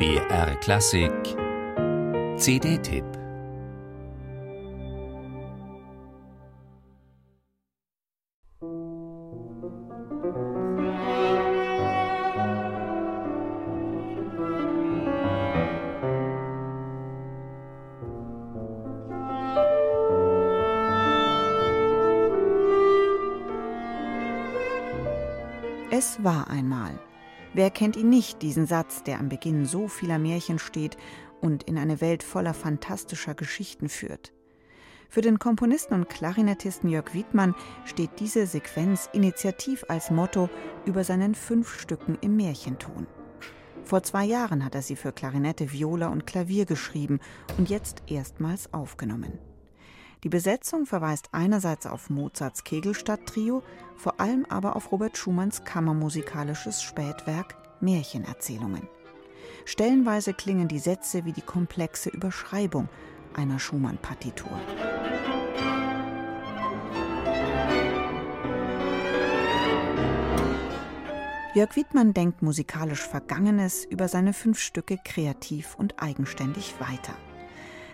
BR Klassik CD-Tipp Es war einmal. Wer kennt ihn nicht, diesen Satz, der am Beginn so vieler Märchen steht und in eine Welt voller fantastischer Geschichten führt? Für den Komponisten und Klarinettisten Jörg Wiedmann steht diese Sequenz initiativ als Motto über seinen fünf Stücken im Märchenton. Vor zwei Jahren hat er sie für Klarinette, Viola und Klavier geschrieben und jetzt erstmals aufgenommen. Die Besetzung verweist einerseits auf Mozarts Kegelstadt-Trio, vor allem aber auf Robert Schumanns kammermusikalisches Spätwerk Märchenerzählungen. Stellenweise klingen die Sätze wie die komplexe Überschreibung einer Schumann-Partitur. Jörg Wiedmann denkt musikalisch Vergangenes über seine fünf Stücke kreativ und eigenständig weiter.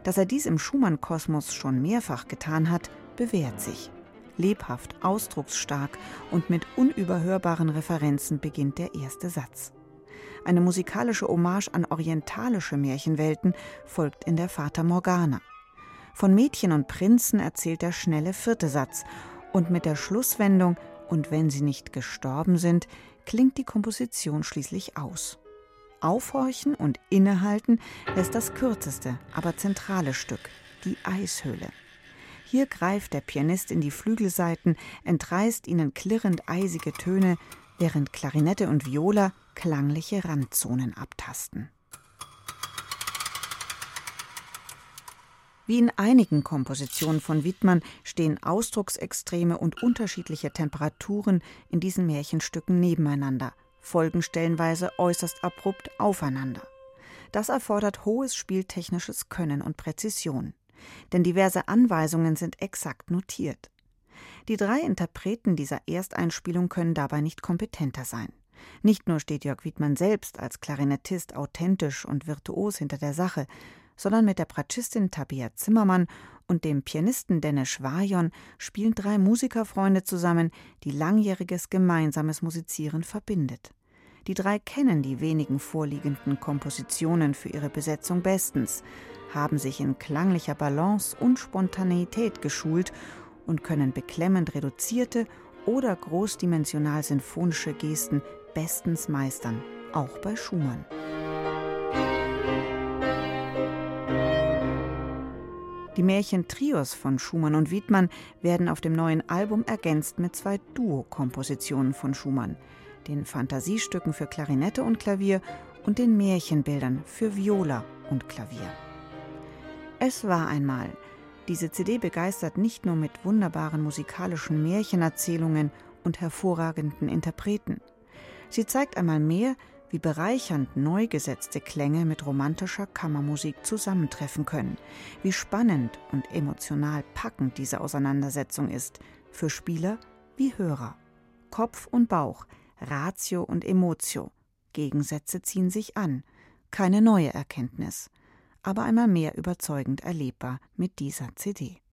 Dass er dies im Schumann-Kosmos schon mehrfach getan hat, bewährt sich. Lebhaft, ausdrucksstark und mit unüberhörbaren Referenzen beginnt der erste Satz. Eine musikalische Hommage an orientalische Märchenwelten folgt in der Fata Morgana. Von Mädchen und Prinzen erzählt der schnelle vierte Satz und mit der Schlusswendung Und wenn sie nicht gestorben sind, klingt die Komposition schließlich aus. Aufhorchen und innehalten lässt das kürzeste, aber zentrale Stück, die Eishöhle. Hier greift der Pianist in die Flügelsaiten, entreißt ihnen klirrend eisige Töne, während Klarinette und Viola klangliche Randzonen abtasten. Wie in einigen Kompositionen von Wittmann stehen Ausdrucksextreme und unterschiedliche Temperaturen in diesen Märchenstücken nebeneinander – folgen stellenweise äußerst abrupt aufeinander. Das erfordert hohes spieltechnisches Können und Präzision, denn diverse Anweisungen sind exakt notiert. Die drei Interpreten dieser Ersteinspielung können dabei nicht kompetenter sein. Nicht nur steht Jörg Wiedmann selbst als Klarinettist authentisch und virtuos hinter der Sache, sondern mit der Bratschistin Tabea Zimmermann und dem Pianisten Dennis Vajon spielen drei Musikerfreunde zusammen, die langjähriges gemeinsames Musizieren verbindet. Die drei kennen die wenigen vorliegenden Kompositionen für ihre Besetzung bestens, haben sich in klanglicher Balance und Spontaneität geschult und können beklemmend reduzierte oder großdimensional sinfonische Gesten bestens meistern, auch bei Schumann. Die Märchen-Trios von Schumann und Wiedmann werden auf dem neuen Album ergänzt mit zwei Duo-Kompositionen von Schumann, den Fantasiestücken für Klarinette und Klavier und den Märchenbildern für Viola und Klavier. Es war einmal. Diese CD begeistert nicht nur mit wunderbaren musikalischen Märchenerzählungen und hervorragenden Interpreten. Sie zeigt einmal mehr, wie bereichernd neu gesetzte Klänge mit romantischer Kammermusik zusammentreffen können, wie spannend und emotional packend diese Auseinandersetzung ist, für Spieler wie Hörer. Kopf und Bauch, Ratio und Emotio, Gegensätze ziehen sich an, keine neue Erkenntnis, aber einmal mehr überzeugend erlebbar mit dieser CD.